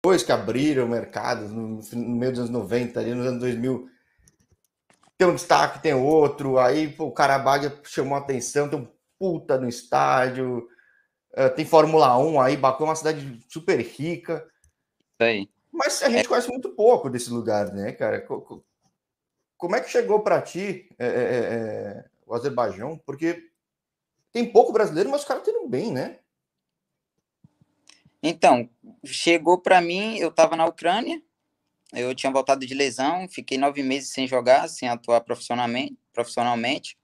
depois que abriram o mercado, no, no, meio dos anos 90, ali nos anos 2000, tem um destaque, tem outro, aí pô, o Carabaga chamou a atenção, tem um puta no estádio, uh, tem Fórmula 1 aí, Baku é uma cidade super rica. Isso Mas a gente é. conhece muito pouco desse lugar, né, cara? Como é que chegou para ti é, é, o Azerbaijão? Porque tem pouco brasileiro, mas os caras estão bem, né? Então, chegou para mim, eu estava na Ucrânia, eu tinha voltado de lesão, fiquei nove meses sem jogar, sem atuar profissionalmente, profissionalmente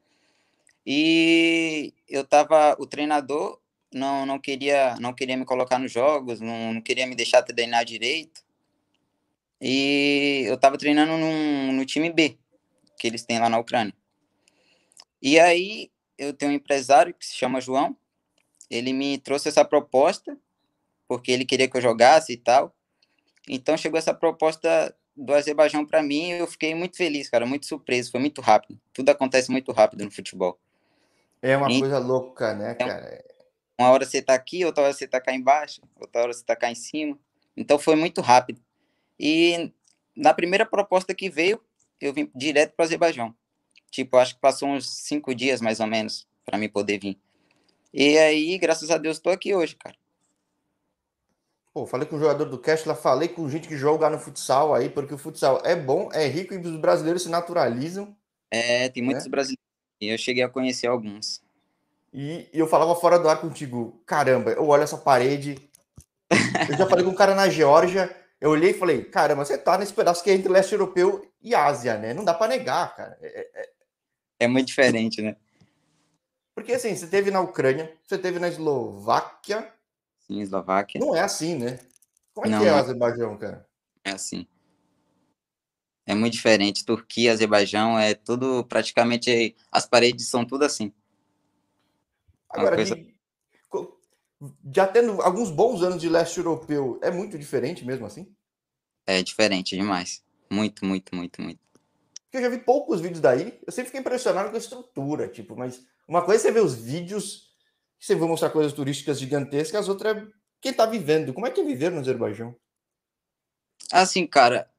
e eu tava, o treinador não, não queria não queria me colocar nos jogos, não, não queria me deixar treinar direito, e eu estava treinando num, no time B, que eles têm lá na Ucrânia. E aí eu tenho um empresário que se chama João, ele me trouxe essa proposta porque ele queria que eu jogasse e tal. Então chegou essa proposta do Azerbaijão para mim e eu fiquei muito feliz, cara, muito surpreso, foi muito rápido. Tudo acontece muito rápido no futebol. É uma e, coisa louca, né, então, cara? Uma hora você tá aqui, outra hora você tá cá embaixo, outra hora você tá cá em cima. Então foi muito rápido. E na primeira proposta que veio, eu vim direto para o Azerbaijão. Tipo, acho que passou uns cinco dias mais ou menos para mim poder vir. E aí, graças a Deus, estou aqui hoje, cara. Pô, falei com o jogador do Cast, falei com gente que joga no futsal aí, porque o futsal é bom, é rico e os brasileiros se naturalizam. É, tem muitos né? brasileiros. E eu cheguei a conhecer alguns. E, e eu falava fora do ar contigo, caramba, eu olho essa parede. eu já falei com um cara na Geórgia, eu olhei e falei, caramba, você tá nesse pedaço que é entre leste europeu e Ásia, né? Não dá para negar, cara. É, é, é... é muito diferente, né? Porque assim, você teve na Ucrânia, você teve na Eslováquia, Sim, Eslováquia. Não é assim, né? Como é não, que é o Azerbaijão, cara? É assim. É muito diferente. Turquia, Azerbaijão, é tudo praticamente. As paredes são tudo assim. Agora, coisa... de, já tendo alguns bons anos de leste europeu, é muito diferente mesmo assim? É diferente demais. Muito, muito, muito, muito. Porque eu já vi poucos vídeos daí. Eu sempre fiquei impressionado com a estrutura, tipo, mas uma coisa é você ver os vídeos você vai mostrar coisas turísticas gigantescas, as outras é quem está vivendo. Como é que é viver no Azerbaijão? Assim, cara,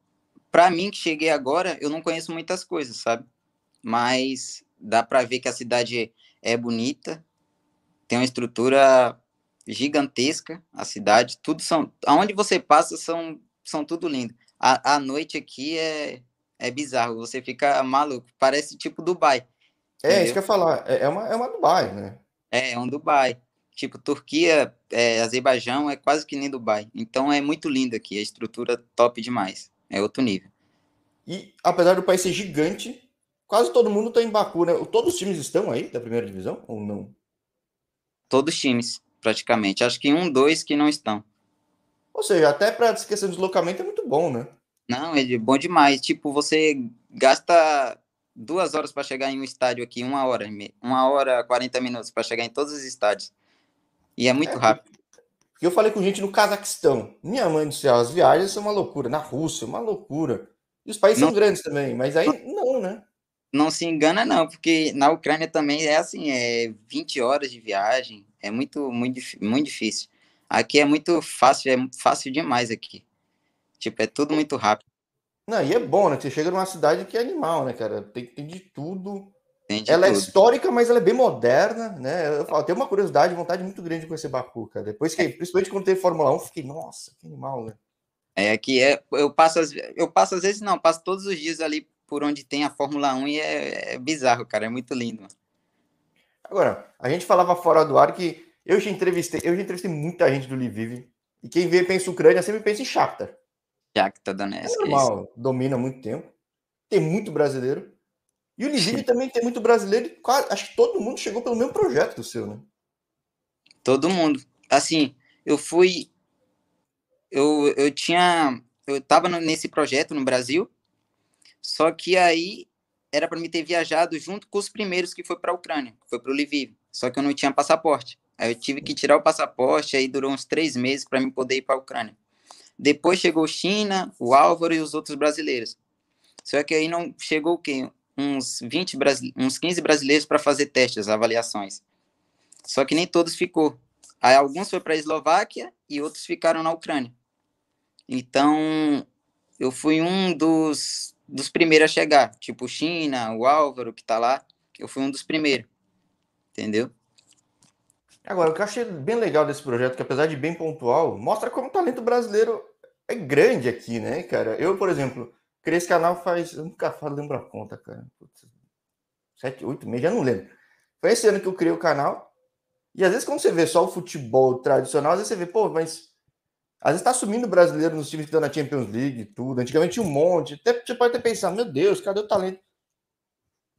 para mim que cheguei agora, eu não conheço muitas coisas, sabe? Mas dá para ver que a cidade é bonita, tem uma estrutura gigantesca, a cidade, tudo são, aonde você passa são são tudo lindo. A, a noite aqui é é bizarro, você fica maluco, parece tipo Dubai. É, entendeu? isso que eu ia falar, é, é uma, é uma Dubai, né? É, é um Dubai. Tipo, Turquia, é, Azerbaijão é quase que nem Dubai. Então é muito lindo aqui, a estrutura top demais. É outro nível. E apesar do país ser gigante, quase todo mundo está em Baku, né? Todos os times estão aí da primeira divisão ou não? Todos os times, praticamente. Acho que um, dois que não estão. Ou seja, até para esquecer do deslocamento é muito bom, né? Não, é bom demais. Tipo, você gasta duas horas para chegar em um estádio aqui, uma hora, uma hora, 40 minutos para chegar em todos os estádios. E é muito é, rápido. Porque eu falei com gente no Cazaquistão. Minha mãe disse, as viagens são uma loucura. Na Rússia, uma loucura. E os países não, são grandes também, mas aí não, né? Não se engana, não, porque na Ucrânia também é assim, é 20 horas de viagem. É muito, muito, muito difícil. Aqui é muito fácil, é fácil demais aqui. Tipo, é tudo muito rápido. Não, e é bom, né? Você chega numa cidade que é animal, né, cara? Tem, tem de tudo. Tem de ela é tudo. é histórica, mas ela é bem moderna, né? Eu, falo, tenho uma curiosidade, vontade muito grande de conhecer Baku, cara. Depois que, principalmente quando teve Fórmula 1, fiquei, nossa, que animal, né? É que é, eu passo, eu passo às vezes não, passo todos os dias ali por onde tem a Fórmula 1 e é, é bizarro, cara, é muito lindo. Mano. Agora, a gente falava fora do ar que eu já entrevistei, eu já entrevistei muita gente do Lviv e quem vê pensa Ucrânia sempre pensa em Shakhtar. Shakhtar Donetsk. É normal, domina há muito tempo. Tem muito brasileiro. E o Lviv também tem muito brasileiro. Quase, acho que todo mundo chegou pelo mesmo projeto do seu, né? Todo mundo. Assim, eu fui. Eu, eu tinha. Eu tava nesse projeto no Brasil. Só que aí era para me ter viajado junto com os primeiros que foi para a Ucrânia, que foi para o Lviv. Só que eu não tinha passaporte. Aí eu tive que tirar o passaporte, aí durou uns três meses para me poder ir para a Ucrânia. Depois chegou China, o Álvaro e os outros brasileiros. Só que aí não chegou quê? Uns 20 uns 15 brasileiros para fazer testes, avaliações. Só que nem todos ficou. Aí alguns foi para a Eslováquia e outros ficaram na Ucrânia. Então, eu fui um dos, dos primeiros a chegar. Tipo, China, o Álvaro, que tá lá. Eu fui um dos primeiros. Entendeu? Agora, o que eu achei bem legal desse projeto, que apesar de bem pontual, mostra como o talento brasileiro é grande aqui, né, cara? Eu, por exemplo, criei esse canal faz. Eu nunca lembro a conta, cara. Putz, sete, oito meses, já não lembro. Foi esse ano que eu criei o canal. E às vezes, quando você vê só o futebol tradicional, às vezes você vê, pô, mas. Às vezes tá sumindo brasileiro nos times que estão na Champions League e tudo. Antigamente tinha um monte. Até você pode até pensar, meu Deus, cadê o talento?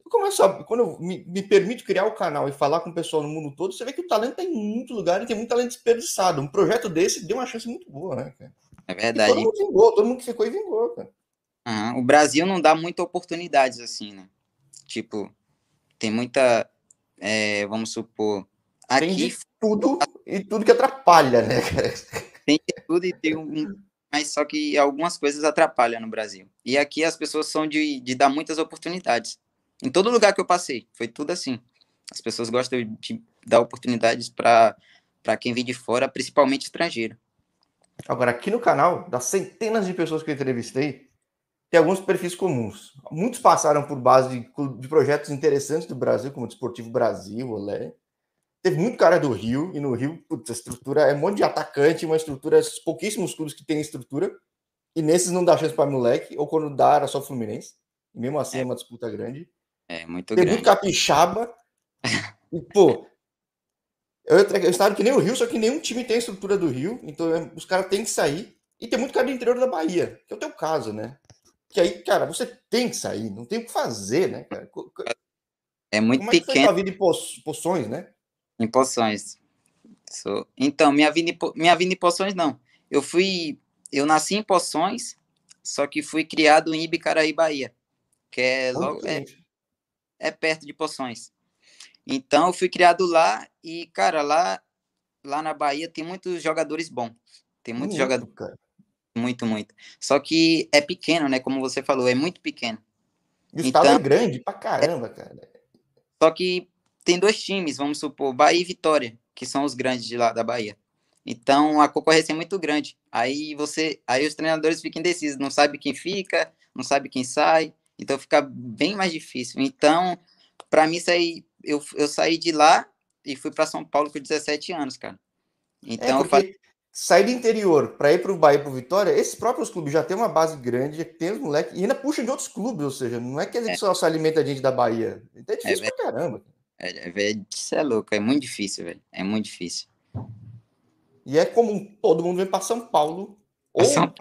Eu começo a, quando eu me, me permito criar o canal e falar com o pessoal no mundo todo, você vê que o talento tá em muito lugar e tem muito talento desperdiçado. Um projeto desse deu uma chance muito boa, né, cara? É verdade. E todo mundo vingou, todo mundo que ficou e vingou, cara. Uhum. O Brasil não dá muitas oportunidades assim, né? Tipo, tem muita, é, vamos supor, aqui tem de tudo e tudo que atrapalha, né? Tem de tudo e tem um, mas só que algumas coisas atrapalham no Brasil. E aqui as pessoas são de, de dar muitas oportunidades. Em todo lugar que eu passei, foi tudo assim. As pessoas gostam de dar oportunidades para quem vem de fora, principalmente estrangeiro. Agora, aqui no canal, das centenas de pessoas que eu entrevistei, tem alguns perfis comuns. Muitos passaram por base de, de projetos interessantes do Brasil, como o Desportivo Brasil, Olé. Teve muito cara do Rio, e no Rio, putz, a estrutura é um monte de atacante, uma estrutura, pouquíssimos clubes que têm estrutura, e nesses não dá chance para moleque, ou quando dá, era só Fluminense. E mesmo assim é, é uma disputa grande. É, muito Tem grande. muito capixaba. e, pô, eu, eu estado que nem o Rio, só que nenhum time tem a estrutura do Rio, então é, os caras têm que sair. E tem muito cara do interior da Bahia, que é o teu caso, né? Que aí, cara, você tem que sair, não tem o que fazer, né, cara? É muito Como é pequeno. Foi a vida em poções, né? Em poções. Então, minha vida, em, minha vida em poções, não. Eu fui. Eu nasci em poções, só que fui criado em Ibicaraí, Bahia. Que é logo. É, é perto de poções. Então, eu fui criado lá e, cara, lá, lá na Bahia tem muitos jogadores bons. Tem muitos muito, jogadores. Cara. Muito, muito. Só que é pequeno, né? Como você falou, é muito pequeno. E o então, estado é grande pra caramba, cara. Só que tem dois times, vamos supor, Bahia e Vitória, que são os grandes de lá da Bahia. Então a concorrência é muito grande. Aí você, aí os treinadores ficam indecisos, não sabe quem fica, não sabe quem sai, então fica bem mais difícil. Então, para mim sair, eu, eu saí de lá e fui para São Paulo com 17 anos, cara. Então é eu falei, sair do interior para ir para o Bahia para Vitória, esses próprios clubes já têm uma base grande, tem os moleques, e ainda puxam de outros clubes, ou seja, não é que a gente é. só se alimenta a gente da Bahia. Então é difícil é, pra caramba. É, é, isso é louco, é muito difícil, velho. É muito difícil. E é comum, todo mundo vem para São Paulo. Ou, São...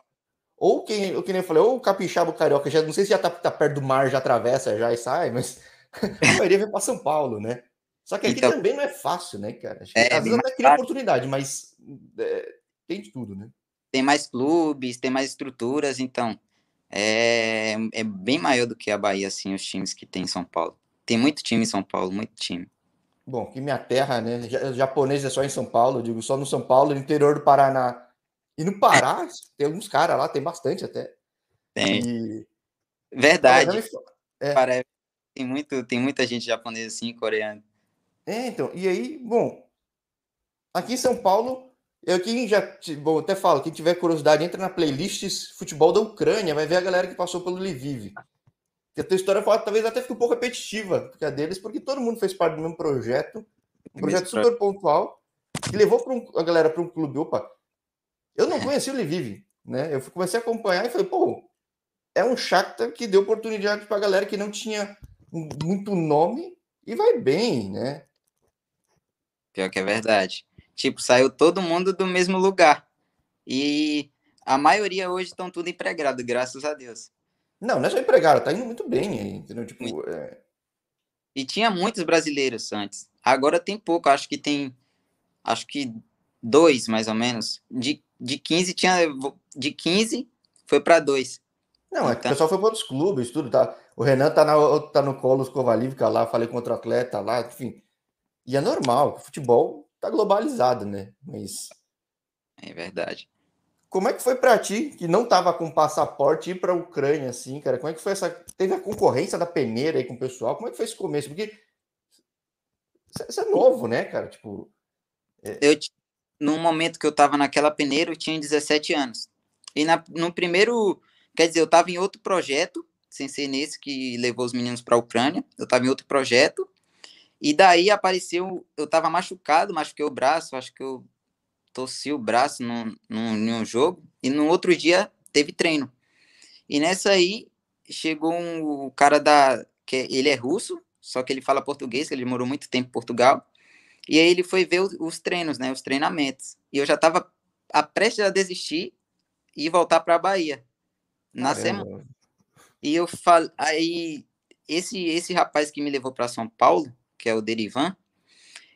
ou quem, ou quem eu falei, ou o Capixaba o Carioca, já, não sei se já tá, tá, perto do mar, já atravessa, já e sai, mas a maioria vem para São Paulo, né? Só que aqui então, também não é fácil, né, cara? É, às vezes até cria oportunidade, mas é, tem de tudo, né? Tem mais clubes, tem mais estruturas, então é, é bem maior do que a Bahia, assim, os times que tem em São Paulo. Tem muito time em São Paulo, muito time. Bom, que minha terra, né? Japonês é só em São Paulo, digo, só no São Paulo, no interior do Paraná. E no Pará, tem alguns caras lá, tem bastante até. Tem. E... Verdade. É. Parece, tem, muito, tem muita gente japonesa assim, coreana. É, então, e aí, bom, aqui em São Paulo, eu quem já, bom, até falo, quem tiver curiosidade, entra na playlist Futebol da Ucrânia, vai ver a galera que passou pelo Lviv. Que a tua história talvez até fique um pouco repetitiva, porque a deles, porque todo mundo fez parte do mesmo projeto, um projeto super pontual, que levou um, a galera para um clube. Opa, eu não conhecia o Lviv, né? Eu comecei a acompanhar e falei, pô, é um Shakhtar que deu oportunidade para a galera que não tinha muito nome e vai bem, né? Pior que é verdade. Tipo, saiu todo mundo do mesmo lugar. E a maioria hoje estão tudo empregado, graças a Deus. Não, não é só empregado, tá indo muito bem aí, entendeu? Tipo, é... E tinha muitos brasileiros antes. Agora tem pouco, acho que tem. Acho que dois, mais ou menos. De, de 15 tinha. De 15 foi para dois. Não, então... é que o então pessoal foi para outros clubes, tudo. Tá? O Renan tá, na, tá no Colos Kovalivka lá, falei com outro atleta lá, enfim. E é normal, o futebol tá globalizado, né? Mas. É verdade. Como é que foi para ti, que não tava com passaporte, ir para a Ucrânia, assim, cara? Como é que foi essa. Teve a concorrência da peneira aí com o pessoal? Como é que foi esse começo? Porque. Isso é novo, né, cara? Tipo. É... Eu, no momento que eu tava naquela peneira, eu tinha 17 anos. E na, no primeiro, quer dizer, eu estava em outro projeto, sem ser nesse que levou os meninos para a Ucrânia, eu estava em outro projeto, e daí apareceu, eu estava machucado, machuquei o braço, acho que eu torci o braço num, num, num jogo, e no outro dia teve treino. E nessa aí, chegou um, o cara da, que ele é russo, só que ele fala português, ele morou muito tempo em Portugal, e aí ele foi ver os, os treinos, né, os treinamentos, e eu já estava prestes a desistir e voltar para a Bahia, na Caramba. semana. E eu falo, aí esse esse rapaz que me levou para São Paulo, que é o Derivan,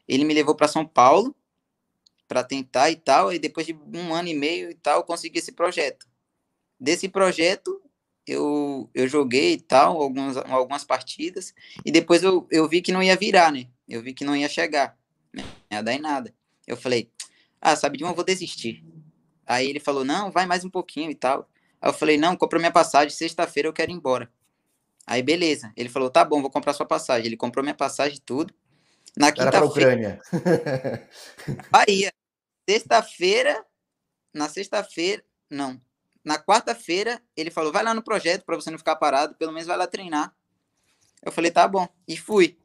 ele me levou para São Paulo para tentar e tal, e depois de um ano e meio e tal, eu consegui esse projeto. Desse projeto, eu, eu joguei e tal, algumas, algumas partidas, e depois eu, eu vi que não ia virar, né? Eu vi que não ia chegar, ia dar em nada. Eu falei, ah, sabe de uma, eu vou desistir. Aí ele falou, não, vai mais um pouquinho e tal. Aí eu falei, não, compra minha passagem, sexta-feira eu quero ir embora. Aí beleza, ele falou, tá bom, vou comprar sua passagem. Ele comprou minha passagem e tudo. Na quinta-feira. Ucrânia. Bahia. Sexta-feira, na sexta-feira, não. Na quarta-feira, ele falou, vai lá no projeto para você não ficar parado, pelo menos vai lá treinar. Eu falei, tá bom. E fui.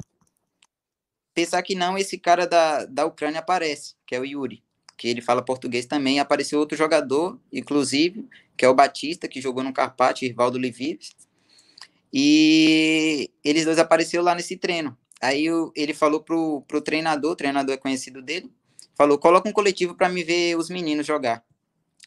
Pensar que não, esse cara da, da Ucrânia aparece, que é o Yuri que ele fala português também. Apareceu outro jogador, inclusive, que é o Batista, que jogou no Carpati, Rivaldo Livives. E eles dois apareceram lá nesse treino. Aí ele falou pro, pro treinador, o treinador é conhecido dele, falou: coloca um coletivo para me ver os meninos jogar.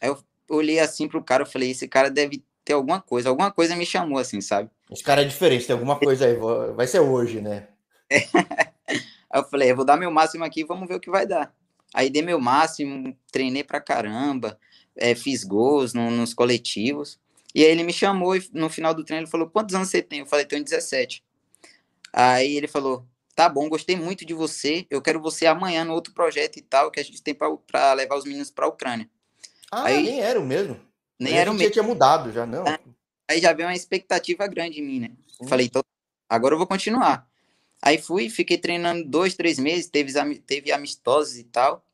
Aí eu olhei assim pro cara, eu falei: esse cara deve ter alguma coisa, alguma coisa me chamou assim, sabe? Esse cara é diferente, tem alguma coisa aí, vai ser hoje, né? aí eu falei: eu vou dar meu máximo aqui, vamos ver o que vai dar. Aí dei meu máximo, treinei pra caramba, é, fiz gols no, nos coletivos. E aí ele me chamou e no final do treino ele falou: Quantos anos você tem? Eu falei: Tenho 17. Aí ele falou: Tá bom, gostei muito de você. Eu quero você amanhã no outro projeto e tal, que a gente tem para levar os meninos para a Ucrânia. Ah, aí, nem era o mesmo. Nem era o mesmo. tinha mudado já, não. Aí já veio uma expectativa grande em mim, né? Hum. Falei: então, Agora eu vou continuar. Aí fui, fiquei treinando dois, três meses, teve, teve amistosos e tal.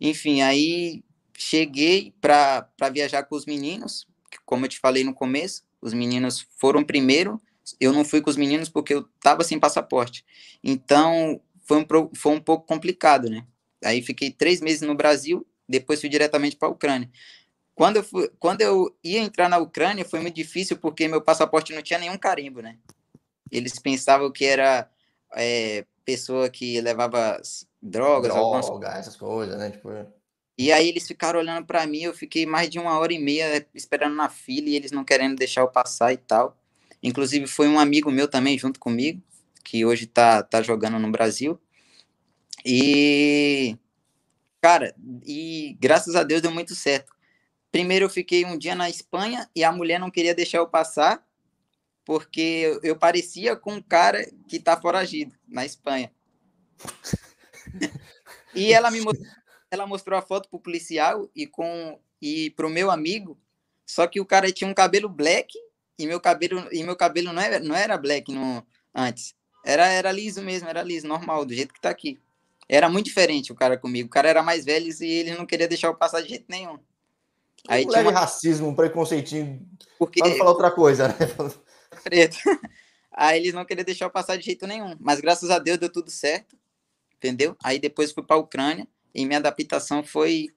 Enfim, aí cheguei para viajar com os meninos, como eu te falei no começo, os meninos foram primeiro, eu não fui com os meninos porque eu estava sem passaporte. Então, foi um, foi um pouco complicado, né? Aí fiquei três meses no Brasil, depois fui diretamente para a Ucrânia. Quando eu, fui, quando eu ia entrar na Ucrânia, foi muito difícil porque meu passaporte não tinha nenhum carimbo, né? Eles pensavam que era é, pessoa que levava drogas, Droga, algumas... essas coisas, né? Tipo... É. E aí eles ficaram olhando para mim, eu fiquei mais de uma hora e meia esperando na fila e eles não querendo deixar eu passar e tal. Inclusive foi um amigo meu também junto comigo, que hoje tá, tá jogando no Brasil. E cara, e graças a Deus deu muito certo. Primeiro eu fiquei um dia na Espanha e a mulher não queria deixar eu passar porque eu parecia com um cara que tá foragido na Espanha. e ela me mostrou, ela mostrou a foto pro policial e com e pro meu amigo, só que o cara tinha um cabelo black e meu cabelo e meu cabelo não era, não era black no antes. Era era liso mesmo, era liso, normal, do jeito que tá aqui. Era muito diferente o cara comigo. O cara era mais velho e ele não queria deixar eu passar de jeito nenhum. Aí um uma... racismo, um preconceitinho. Porque... Pra não falar outra coisa, né? Preto. Aí eles não queriam deixar eu passar de jeito nenhum. Mas graças a Deus deu tudo certo. Entendeu? Aí depois fui para a Ucrânia e minha adaptação foi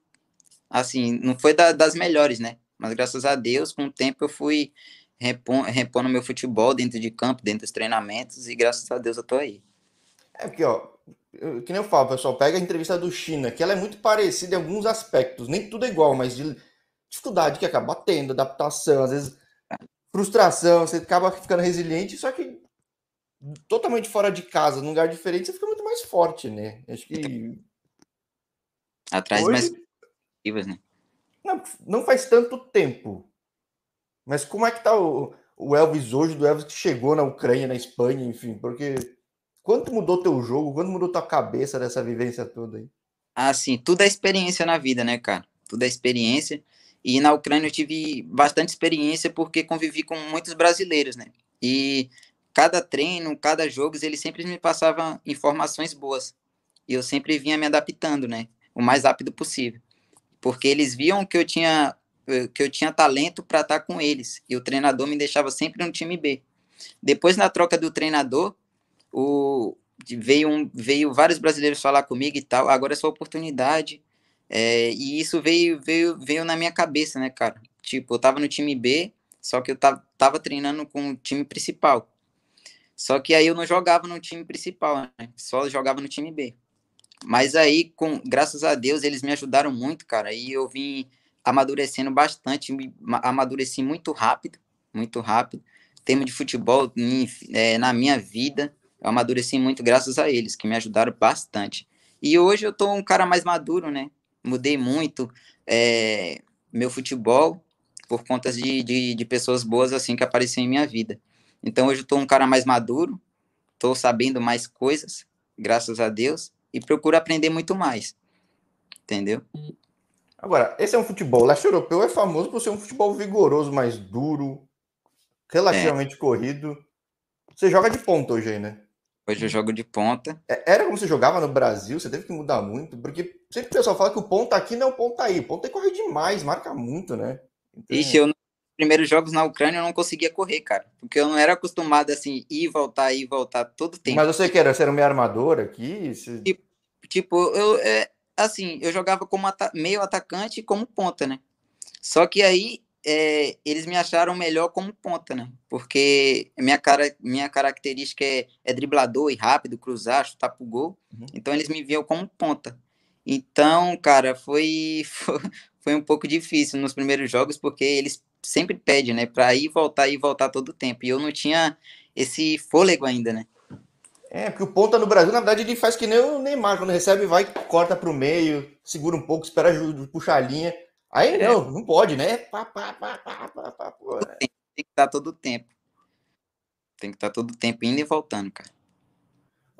assim, não foi da, das melhores, né? Mas graças a Deus, com o tempo eu fui repondo, repondo meu futebol dentro de campo, dentro dos treinamentos, e graças a Deus eu tô aí. É porque, ó, que nem eu falo, pessoal, pega a entrevista do China, que ela é muito parecida em alguns aspectos, nem tudo é igual, mas de dificuldade que acaba tendo, adaptação, às vezes frustração, você acaba ficando resiliente, só que totalmente fora de casa, num lugar diferente, você fica muito mais forte, né? Acho que. Atrás Hoje... mais né? Não, não faz tanto tempo. Mas como é que tá o, o Elvis hoje, do Elvis que chegou na Ucrânia, na Espanha, enfim, porque quanto mudou teu jogo, quanto mudou tua cabeça dessa vivência toda aí? Ah, sim, tudo é experiência na vida, né, cara? Tudo é experiência. E na Ucrânia eu tive bastante experiência porque convivi com muitos brasileiros, né? E cada treino, cada jogo, eles sempre me passavam informações boas. E eu sempre vinha me adaptando, né? O mais rápido possível. Porque eles viam que eu tinha que eu tinha talento para estar tá com eles. E o treinador me deixava sempre no time B. Depois, na troca do treinador, o, veio, um, veio vários brasileiros falar comigo e tal. Agora é sua oportunidade. É, e isso veio, veio, veio na minha cabeça, né, cara? Tipo, eu tava no time B, só que eu tava, tava treinando com o time principal. Só que aí eu não jogava no time principal, né? Só jogava no time B. Mas aí, com, graças a Deus, eles me ajudaram muito, cara. E eu vim amadurecendo bastante, amadureci muito rápido, muito rápido. Tema de futebol é, na minha vida, eu amadureci muito graças a eles, que me ajudaram bastante. E hoje eu tô um cara mais maduro, né? Mudei muito é, meu futebol por conta de, de, de pessoas boas assim que apareceram em minha vida. Então hoje eu tô um cara mais maduro, tô sabendo mais coisas, graças a Deus, e procuro aprender muito mais. Entendeu? Agora, esse é um futebol. O leste europeu é famoso por ser um futebol vigoroso, mais duro, relativamente é. corrido. Você joga de ponta hoje aí, né? Hoje eu jogo de ponta. É, era como você jogava no Brasil, você teve que mudar muito, porque sempre o pessoal fala que o ponta aqui não é o ponta aí. O ponta aí corre demais, marca muito, né? Então... Ixi, eu primeiros jogos na Ucrânia eu não conseguia correr, cara. Porque eu não era acostumado assim, ir voltar, ir voltar todo tempo. Mas você que era, você era meio armador aqui? Você... Tipo, tipo, eu é, assim, eu jogava como ata meio atacante e como ponta, né? Só que aí é, eles me acharam melhor como ponta, né? Porque minha, cara, minha característica é, é driblador e rápido, cruzar, chutar pro gol. Uhum. Então eles me viam como ponta. Então, cara, foi, foi, foi um pouco difícil nos primeiros jogos, porque eles sempre pede, né, para ir voltar e voltar todo o tempo. E eu não tinha esse fôlego ainda, né? É, porque o ponta no Brasil, na verdade, ele faz que nem o Neymar, quando recebe, vai, corta para o meio, segura um pouco, espera puxar a linha. Aí é. não, não pode, né? Pá, pá, pá, pá, pá, pá, pô, né? Tem, que estar todo o tempo. Tem que estar todo o tempo indo e voltando, cara.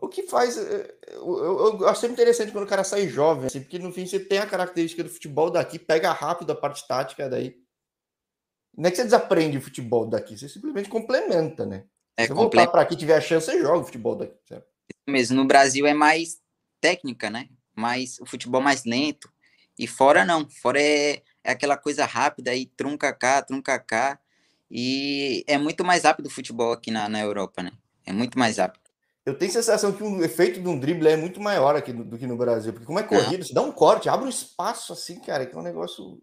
O que faz. Eh, eu, eu, eu, acho sempre interessante quando o cara sai jovem, assim, porque no fim você tem a característica do futebol daqui, pega rápido a parte tática daí. Não é que você desaprende o futebol daqui, você simplesmente complementa, né? É, se você voltar para aqui tiver a chance, você joga o futebol daqui. Certo? Mesmo no Brasil é mais técnica, né? Mais o futebol mais lento. E fora não, fora é, é aquela coisa rápida aí, trunca cá, trunca cá. E é muito mais rápido o futebol aqui na, na Europa, né? É muito mais rápido. Eu tenho a sensação que o efeito de um drible é muito maior aqui do, do que no Brasil, porque como é corrido, você dá um corte, abre um espaço assim, cara, que é um negócio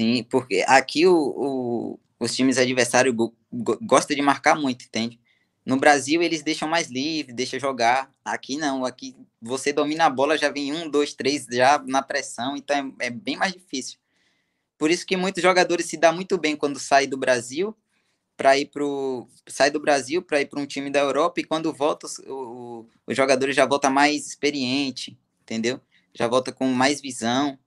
Sim, porque aqui o, o, os times adversários go, go, gostam de marcar muito, entende? No Brasil eles deixam mais livre, deixam jogar. Aqui não, aqui você domina a bola, já vem um, dois, três, já na pressão, então é, é bem mais difícil. Por isso que muitos jogadores se dão muito bem quando saem do Brasil para ir pro sai do Brasil para ir para um time da Europa e quando volta o, o, jogador já volta mais experiente, entendeu? Já volta com mais visão.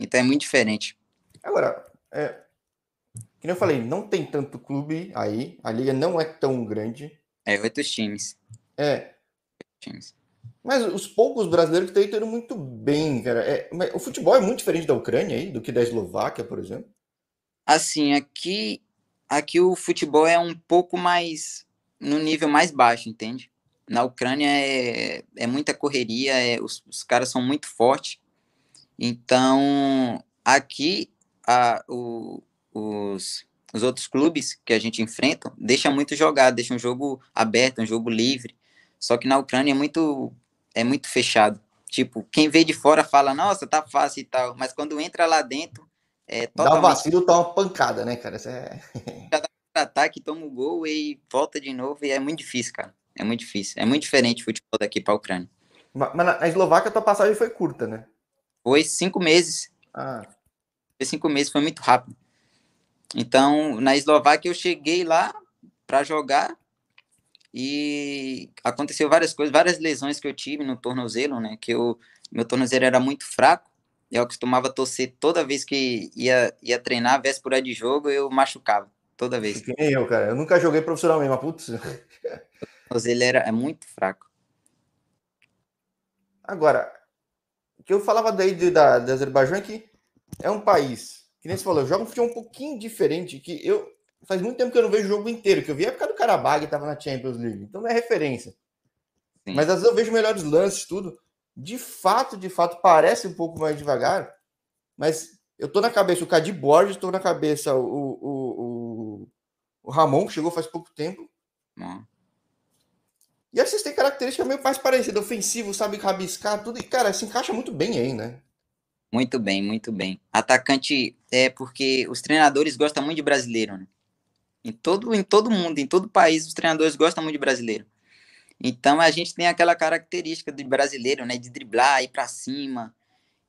Então é muito diferente. Agora, é, que eu falei, não tem tanto clube aí, a liga não é tão grande. É, oito times. É. Times. Mas os poucos brasileiros que estão indo muito bem, cara. É, o futebol é muito diferente da Ucrânia aí, do que da Eslováquia, por exemplo? Assim, aqui, aqui o futebol é um pouco mais no nível mais baixo, entende? Na Ucrânia é, é muita correria, é, os, os caras são muito fortes. Então, aqui a, o, os, os outros clubes que a gente enfrenta deixa muito jogar, deixa um jogo aberto, um jogo livre. Só que na Ucrânia é muito, é muito fechado. Tipo, quem vê de fora fala, nossa, tá fácil e tal, mas quando entra lá dentro, é totalmente... Dá um vacilo, tá uma pancada, né, cara? Isso é... Já dá ataque, toma o um gol e volta de novo, e é muito difícil, cara. É muito difícil. É muito diferente o futebol daqui pra Ucrânia. Mas na Eslováquia, a tua passagem foi curta, né? Foi cinco meses. Ah cinco meses foi muito rápido. Então, na Eslováquia, eu cheguei lá para jogar e aconteceu várias coisas, várias lesões que eu tive no tornozelo, né? Que eu, meu tornozelo era muito fraco. Eu costumava torcer toda vez que ia, ia treinar, véspera de jogo, eu machucava. Toda vez. Que nem eu, cara. Eu nunca joguei profissionalmente, mas putz. O tornozelo era, é muito fraco. Agora, o que eu falava daí de, da, da Azerbaijão é que é um país, que nem você falou, joga um futebol um pouquinho diferente, que eu faz muito tempo que eu não vejo o jogo inteiro, que eu vi a época do Karabag estava na Champions League, então não é referência. Sim. Mas às vezes eu vejo melhores lances, tudo. De fato, de fato, parece um pouco mais devagar, mas eu tô na cabeça o Cadi Borges, tô na cabeça o, o, o, o Ramon, que chegou faz pouco tempo. Hum. E aí vocês têm característica meio mais parecida, ofensivo, sabe rabiscar, tudo. E, cara, se encaixa muito bem aí, né? Muito bem, muito bem. Atacante é porque os treinadores gostam muito de brasileiro, né? Em todo, em todo mundo, em todo país, os treinadores gostam muito de brasileiro. Então a gente tem aquela característica de brasileiro, né? De driblar, ir para cima.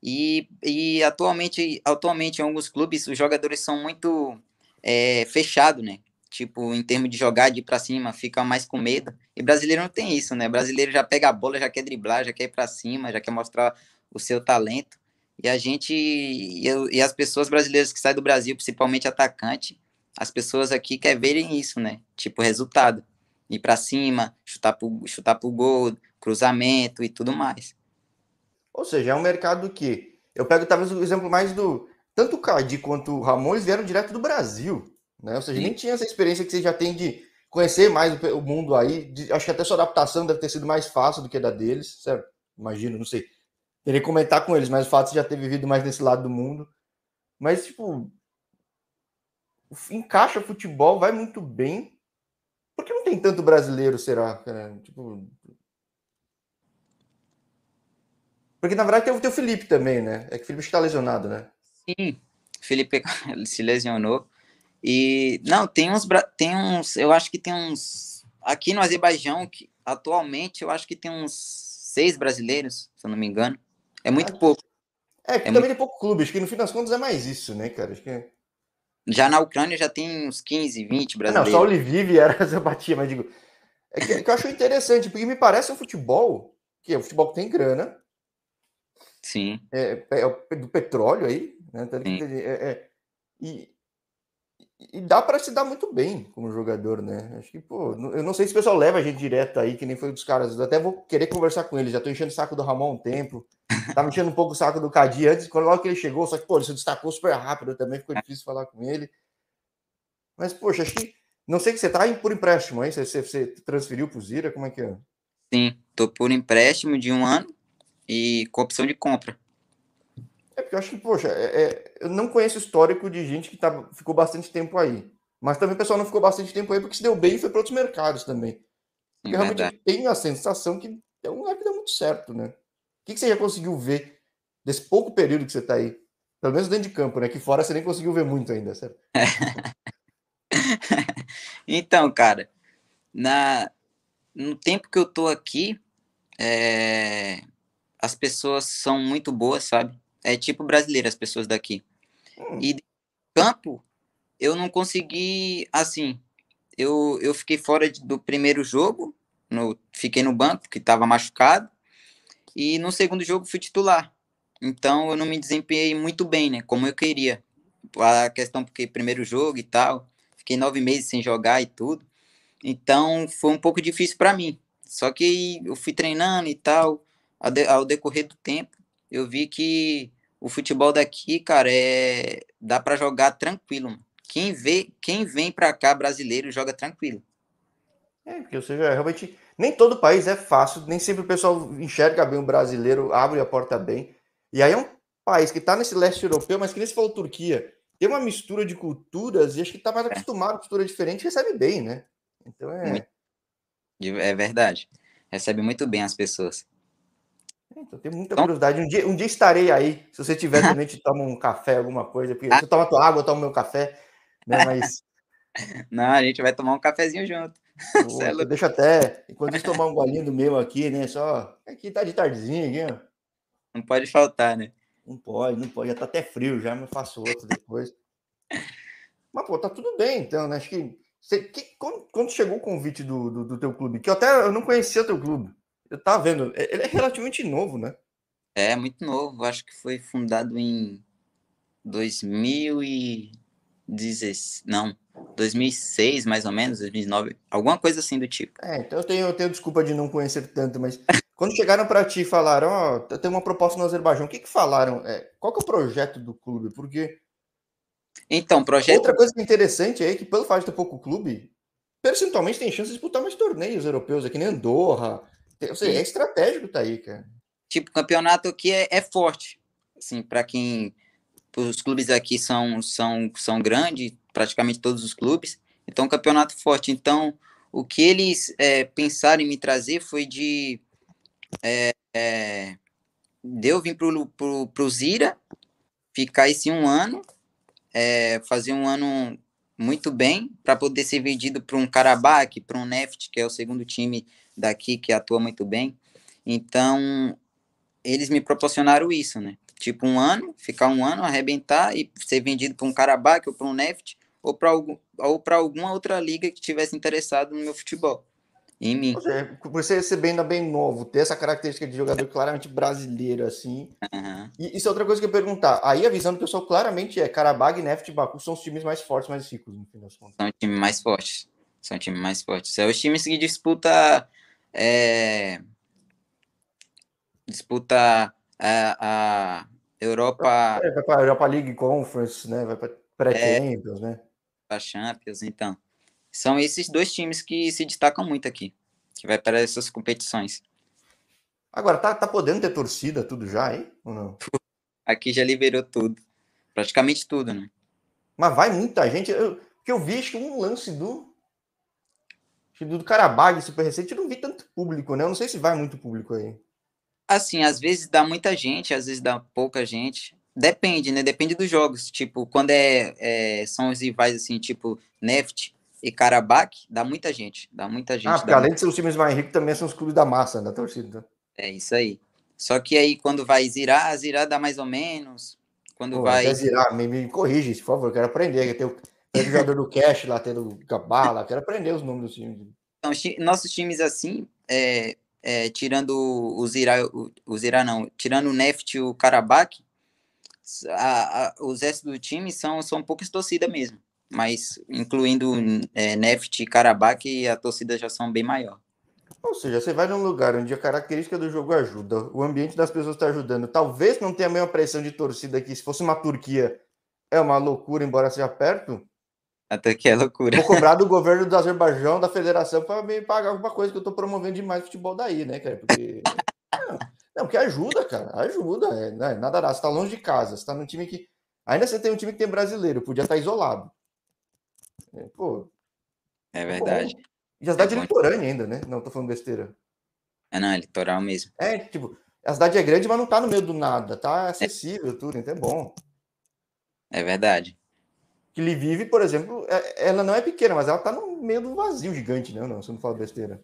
E, e atualmente, atualmente, em alguns clubes, os jogadores são muito é, fechados, né? tipo, em termos de jogar de ir pra cima, fica mais com medo. E brasileiro não tem isso, né? Brasileiro já pega a bola, já quer driblar, já quer ir pra cima, já quer mostrar o seu talento. E a gente, e, eu, e as pessoas brasileiras que saem do Brasil, principalmente atacante, as pessoas aqui querem verem isso, né? Tipo, resultado. Ir para cima, chutar pro, chutar pro gol, cruzamento e tudo mais. Ou seja, é um mercado que. Eu pego talvez o exemplo mais do. Tanto o Cadi quanto o Ramon vieram direto do Brasil. Né? Ou seja, Sim. nem tinha essa experiência que você já tem de conhecer mais o mundo aí. De, acho que até sua adaptação deve ter sido mais fácil do que a da deles, certo? Imagino, não sei. Teria que comentar com eles, mas o fato de já ter vivido mais nesse lado do mundo. Mas, tipo, encaixa futebol, vai muito bem. Por que não tem tanto brasileiro, será? Tipo... Porque, na verdade, tem o teu Felipe também, né? É que o Felipe está lesionado, né? Sim, o Felipe se lesionou. E não, tem uns, tem uns, eu acho que tem uns aqui no Azerbaijão que atualmente eu acho que tem uns seis brasileiros, se eu não me engano. É muito ah, pouco. É, que é também muito... tem pouco clube, acho que no fim das contas é mais isso, né, cara? Acho que. Já na Ucrânia já tem uns 15, 20 brasileiros. não, só o Lviv era essa batia, mas digo. É que, é que, eu acho interessante, porque me parece um futebol que é um futebol que tem grana. Sim. É, é, é do petróleo aí, né? É, é, e, e dá para se dar muito bem como jogador, né? Acho que, pô, eu não sei se o pessoal leva a gente direto aí, que nem foi dos caras. Eu até vou querer conversar com ele. Já tô enchendo o saco do Ramon um tempo. Tava enchendo um pouco o saco do Cadi antes, quando logo que ele chegou, só que, pô, ele se destacou super rápido também, ficou difícil falar com ele. Mas, poxa, acho que. Não sei que você tá por empréstimo, hein? Você, você transferiu pro Zira, como é que é? Sim, tô por empréstimo de um ano e com opção de compra. É porque eu acho que, poxa, é, é, eu não conheço histórico de gente que tá, ficou bastante tempo aí. Mas também o pessoal não ficou bastante tempo aí porque se deu bem e foi para outros mercados também. Porque realmente eu tenho a sensação que é um lugar que deu muito certo, né? O que, que você já conseguiu ver desse pouco período que você está aí? Pelo menos dentro de campo, né? Que fora você nem conseguiu ver muito ainda, certo? então, cara, na, no tempo que eu tô aqui, é, as pessoas são muito boas, sabe? É tipo brasileiro, as pessoas daqui. Hum. E campo, eu não consegui, assim, eu, eu fiquei fora do primeiro jogo, no, fiquei no banco, que estava machucado, e no segundo jogo fui titular. Então eu não me desempenhei muito bem, né? Como eu queria. A questão porque primeiro jogo e tal, fiquei nove meses sem jogar e tudo. Então foi um pouco difícil para mim. Só que eu fui treinando e tal, ao, de, ao decorrer do tempo, eu vi que o futebol daqui, cara, é dá para jogar tranquilo. Quem vê, quem vem para cá brasileiro joga tranquilo. É, porque ou seja, realmente nem todo país é fácil, nem sempre o pessoal enxerga bem o brasileiro, abre a porta bem. E aí é um país que está nesse leste europeu, mas que nem se falou Turquia, tem uma mistura de culturas e acho que está mais é. acostumado com cultura diferente, recebe bem, né? Então é. É verdade. Recebe muito bem as pessoas. Então, tenho muita então... curiosidade. Um dia, um dia estarei aí. Se você tiver também, te toma um café, alguma coisa. Porque você toma tua água, eu tomo meu café. Né? Mas. Não, a gente vai tomar um cafezinho junto. Pô, deixa até. Enquanto isso, tomar um golinho do meu aqui, né? Só. Aqui tá de tardezinha aqui, ó. Não pode faltar, né? Não pode, não pode. Já tá até frio já, mas faço outro depois. mas, pô, tá tudo bem, então, né? Acho que. Você, que quando, quando, chegou o convite do, do, do teu clube, que eu até eu não conhecia teu clube. Eu tava vendo, ele é relativamente novo, né? É, muito novo. Acho que foi fundado em 2016. Não, 2006, mais ou menos, 2009. Alguma coisa assim do tipo. É, então eu tenho, eu tenho desculpa de não conhecer tanto, mas quando chegaram para ti e falaram: Ó, oh, tem uma proposta no Azerbaijão, o que que falaram? É, qual que é o projeto do clube? Porque. Então, projeto. Outra coisa é interessante é que, pelo fato de ter pouco clube, percentualmente tem chance de disputar mais torneios europeus, aqui nem Andorra. Seja, é estratégico tá aí, cara. Tipo, o campeonato aqui é, é forte. Assim, para quem os clubes aqui são, são, são grandes, praticamente todos os clubes, então um campeonato forte. Então, o que eles é, pensaram em me trazer foi de, é, é, de eu vir pro, pro, pro Zira, ficar esse um ano, é, fazer um ano muito bem, para poder ser vendido para um Karabakh, para um Neft, que é o segundo time daqui que atua muito bem. Então, eles me proporcionaram isso, né? Tipo, um ano, ficar um ano, arrebentar e ser vendido para um Karabakh ou para um Neft ou para algum, ou alguma outra liga que tivesse interessado no meu futebol. Em mim. Seja, você ser bem, bem novo, ter essa característica de jogador claramente brasileiro, assim. Uhum. E isso é outra coisa que eu ia perguntar. Aí a visão do pessoal claramente é Karabag, Neft e Baku são os times mais fortes, mais ricos, no fim das contas. São os times mais fortes. São os times mais fortes. São os times que disputa. É, disputa a, a Europa. É, vai para a Europa League Conference, né? Vai para pré-champions, é, né? Para Champions, então. São esses dois times que se destacam muito aqui, que vai para essas competições. Agora, tá, tá podendo ter torcida tudo já, hein? Ou não? Aqui já liberou tudo. Praticamente tudo, né? Mas vai muita gente. Eu, que eu vi, acho que um lance do. Do Carabag super recente, eu não vi tanto público, né? Eu não sei se vai muito público aí. Assim, às vezes dá muita gente, às vezes dá pouca gente. Depende, né? Depende dos jogos. Tipo, quando é, é são os rivais, assim, tipo Neft e Karabakh, dá muita gente. Dá muita gente. Ah, porque além de ser os times mais ricos, também são os clubes da massa da torcida. É isso aí. Só que aí, quando vai zirar, zirar dá mais ou menos. Quando Pô, vai. Zirar, me, me corrige, por favor, eu quero aprender. Tem o, tem o jogador do Cash lá, tendo o Bala, quero aprender os nomes dos times. Então, nossos times assim, é, é, tirando o Zirá, o, o Zirá não, tirando o Neft e o Karabakh, a, a, os restos do time são, são poucas torcidas mesmo. Mas incluindo é, Neft e Karabakh, a torcida já são bem maior. Ou seja, você vai num lugar onde a característica do jogo ajuda, o ambiente das pessoas está ajudando. Talvez não tenha a mesma pressão de torcida aqui. Se fosse uma Turquia, é uma loucura, embora seja perto. Até que é loucura. Vou cobrar do governo do Azerbaijão, da federação, para me pagar alguma coisa que eu estou promovendo demais futebol daí, né, cara? Porque. não, não, porque ajuda, cara. Ajuda. É, né? Nada dá. Você está longe de casa, você está num time que. Ainda você tem um time que tem brasileiro, podia estar tá isolado. É, pô. É verdade. E a cidade é, é litorânea ainda, né? Não, tô falando besteira. É, não, é litoral mesmo. É, tipo, a cidade é grande, mas não tá no meio do nada. Tá acessível, tudo, então é bom. É verdade que Lviv, por exemplo, é, ela não é pequena, mas ela tá no meio do vazio gigante, né? Não, você não fala besteira.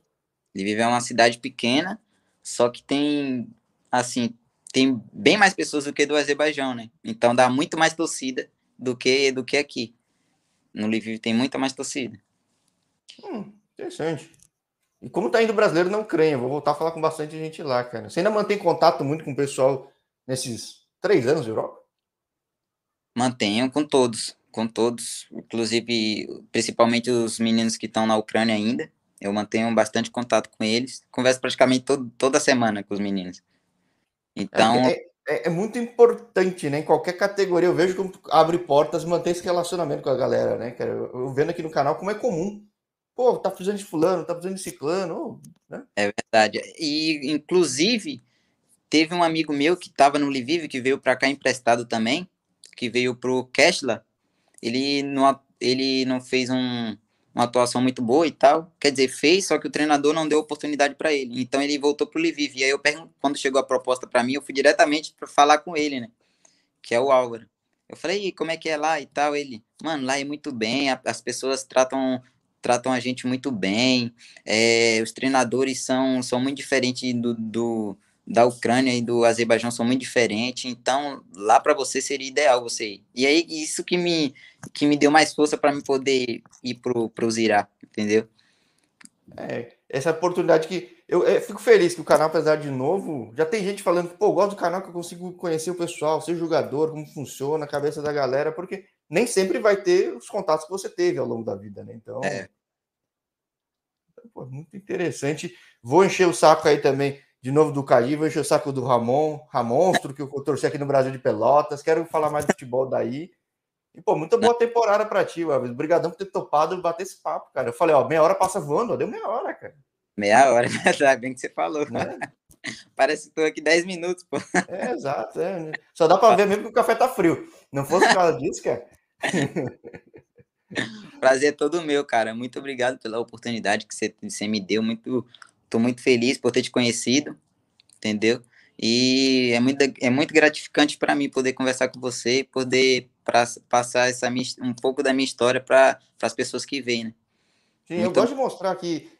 Lviv é uma cidade pequena, só que tem, assim, tem bem mais pessoas do que do Azerbaijão, né? Então dá muito mais torcida do que do que aqui. No Lviv tem muita mais torcida. Hum, interessante. E como tá indo brasileiro na Ucrânia? Vou voltar a falar com bastante gente lá, cara. Você ainda mantém contato muito com o pessoal nesses três anos de Europa? Mantenho com todos com todos, inclusive, principalmente os meninos que estão na Ucrânia ainda. Eu mantenho bastante contato com eles. Converso praticamente todo, toda semana com os meninos. Então. É, é, é, muito importante, né? Em qualquer categoria, eu vejo como abre portas manter esse relacionamento com a galera, né, cara? Eu, eu vendo aqui no canal como é comum. Pô, tá precisando de fulano, tá precisando de ciclano, né? É verdade. E, inclusive, teve um amigo meu que estava no Lviv, que veio para cá emprestado também, que veio pro Keshla, ele não, ele não fez um, uma atuação muito boa e tal. Quer dizer, fez, só que o treinador não deu oportunidade para ele. Então ele voltou pro Lviv. E aí eu pergunto, quando chegou a proposta para mim, eu fui diretamente para falar com ele, né? Que é o Álvaro. Eu falei, como é que é lá e tal? Ele, mano, lá é muito bem, as pessoas tratam tratam a gente muito bem, é, os treinadores são, são muito diferentes do, do da Ucrânia e do Azerbaijão são muito diferentes, então lá para você seria ideal você ir. E aí isso que me que me deu mais força para me poder ir pro pro Zirá, entendeu? É, essa oportunidade que eu, eu, fico feliz que o canal apesar de novo, já tem gente falando que pô, gosto do canal que eu consigo conhecer o pessoal, ser jogador, como funciona a cabeça da galera, porque nem sempre vai ter os contatos que você teve ao longo da vida, né? Então, é. Pô, muito interessante. Vou encher o saco aí também de novo do Caí, vou encher o saco do Ramon, Ramonstro, que eu torci aqui no Brasil de Pelotas. Quero falar mais de futebol daí. E, pô, muita boa temporada para ti, Alves. Obrigadão por ter topado bater esse papo, cara. Eu falei, ó, meia hora passa voando, ó, deu meia hora, cara. Meia hora, é bem que você falou. Né? Parece que estou aqui 10 minutos, pô. É, exato. É. Né? Só dá para ver mesmo que o café tá frio. Não fosse por causa disso, cara. Prazer é todo meu, cara. Muito obrigado pela oportunidade que você, você me deu. Muito, tô muito feliz por ter te conhecido, entendeu? E é muito, é muito gratificante para mim poder conversar com você e poder pra, passar essa, um pouco da minha história para as pessoas que veem, né? Sim, muito... eu gosto de mostrar que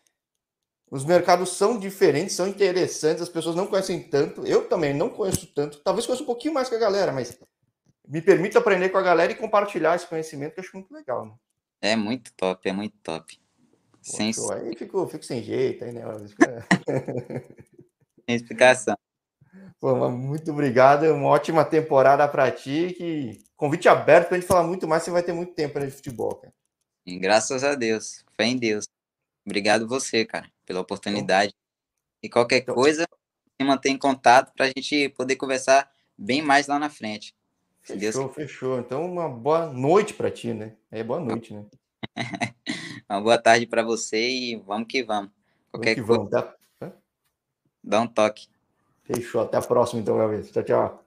os mercados são diferentes, são interessantes, as pessoas não conhecem tanto. Eu também não conheço tanto. Talvez conheça um pouquinho mais que a galera, mas me permita aprender com a galera e compartilhar esse conhecimento, que eu acho muito legal. Né? É muito top, é muito top. Pô, sem... Aí fico, fico sem jeito, aí, né? sem explicação. Pô, muito obrigado, uma ótima temporada para ti. Que... Convite aberto para a gente falar muito mais, você vai ter muito tempo de futebol, cara. E graças a Deus, fé em Deus. Obrigado você, cara, pela oportunidade. E qualquer então... coisa, se mantém em contato para a gente poder conversar bem mais lá na frente. Fechou, Deus... fechou. Então, uma boa noite para ti, né? É boa noite, né? uma boa tarde para você e vamos que vamos. Qualquer vamos que coisa, vamos, tá? dá um toque. Fechou. Até a próxima, então, Gabriel. Tchau, tchau.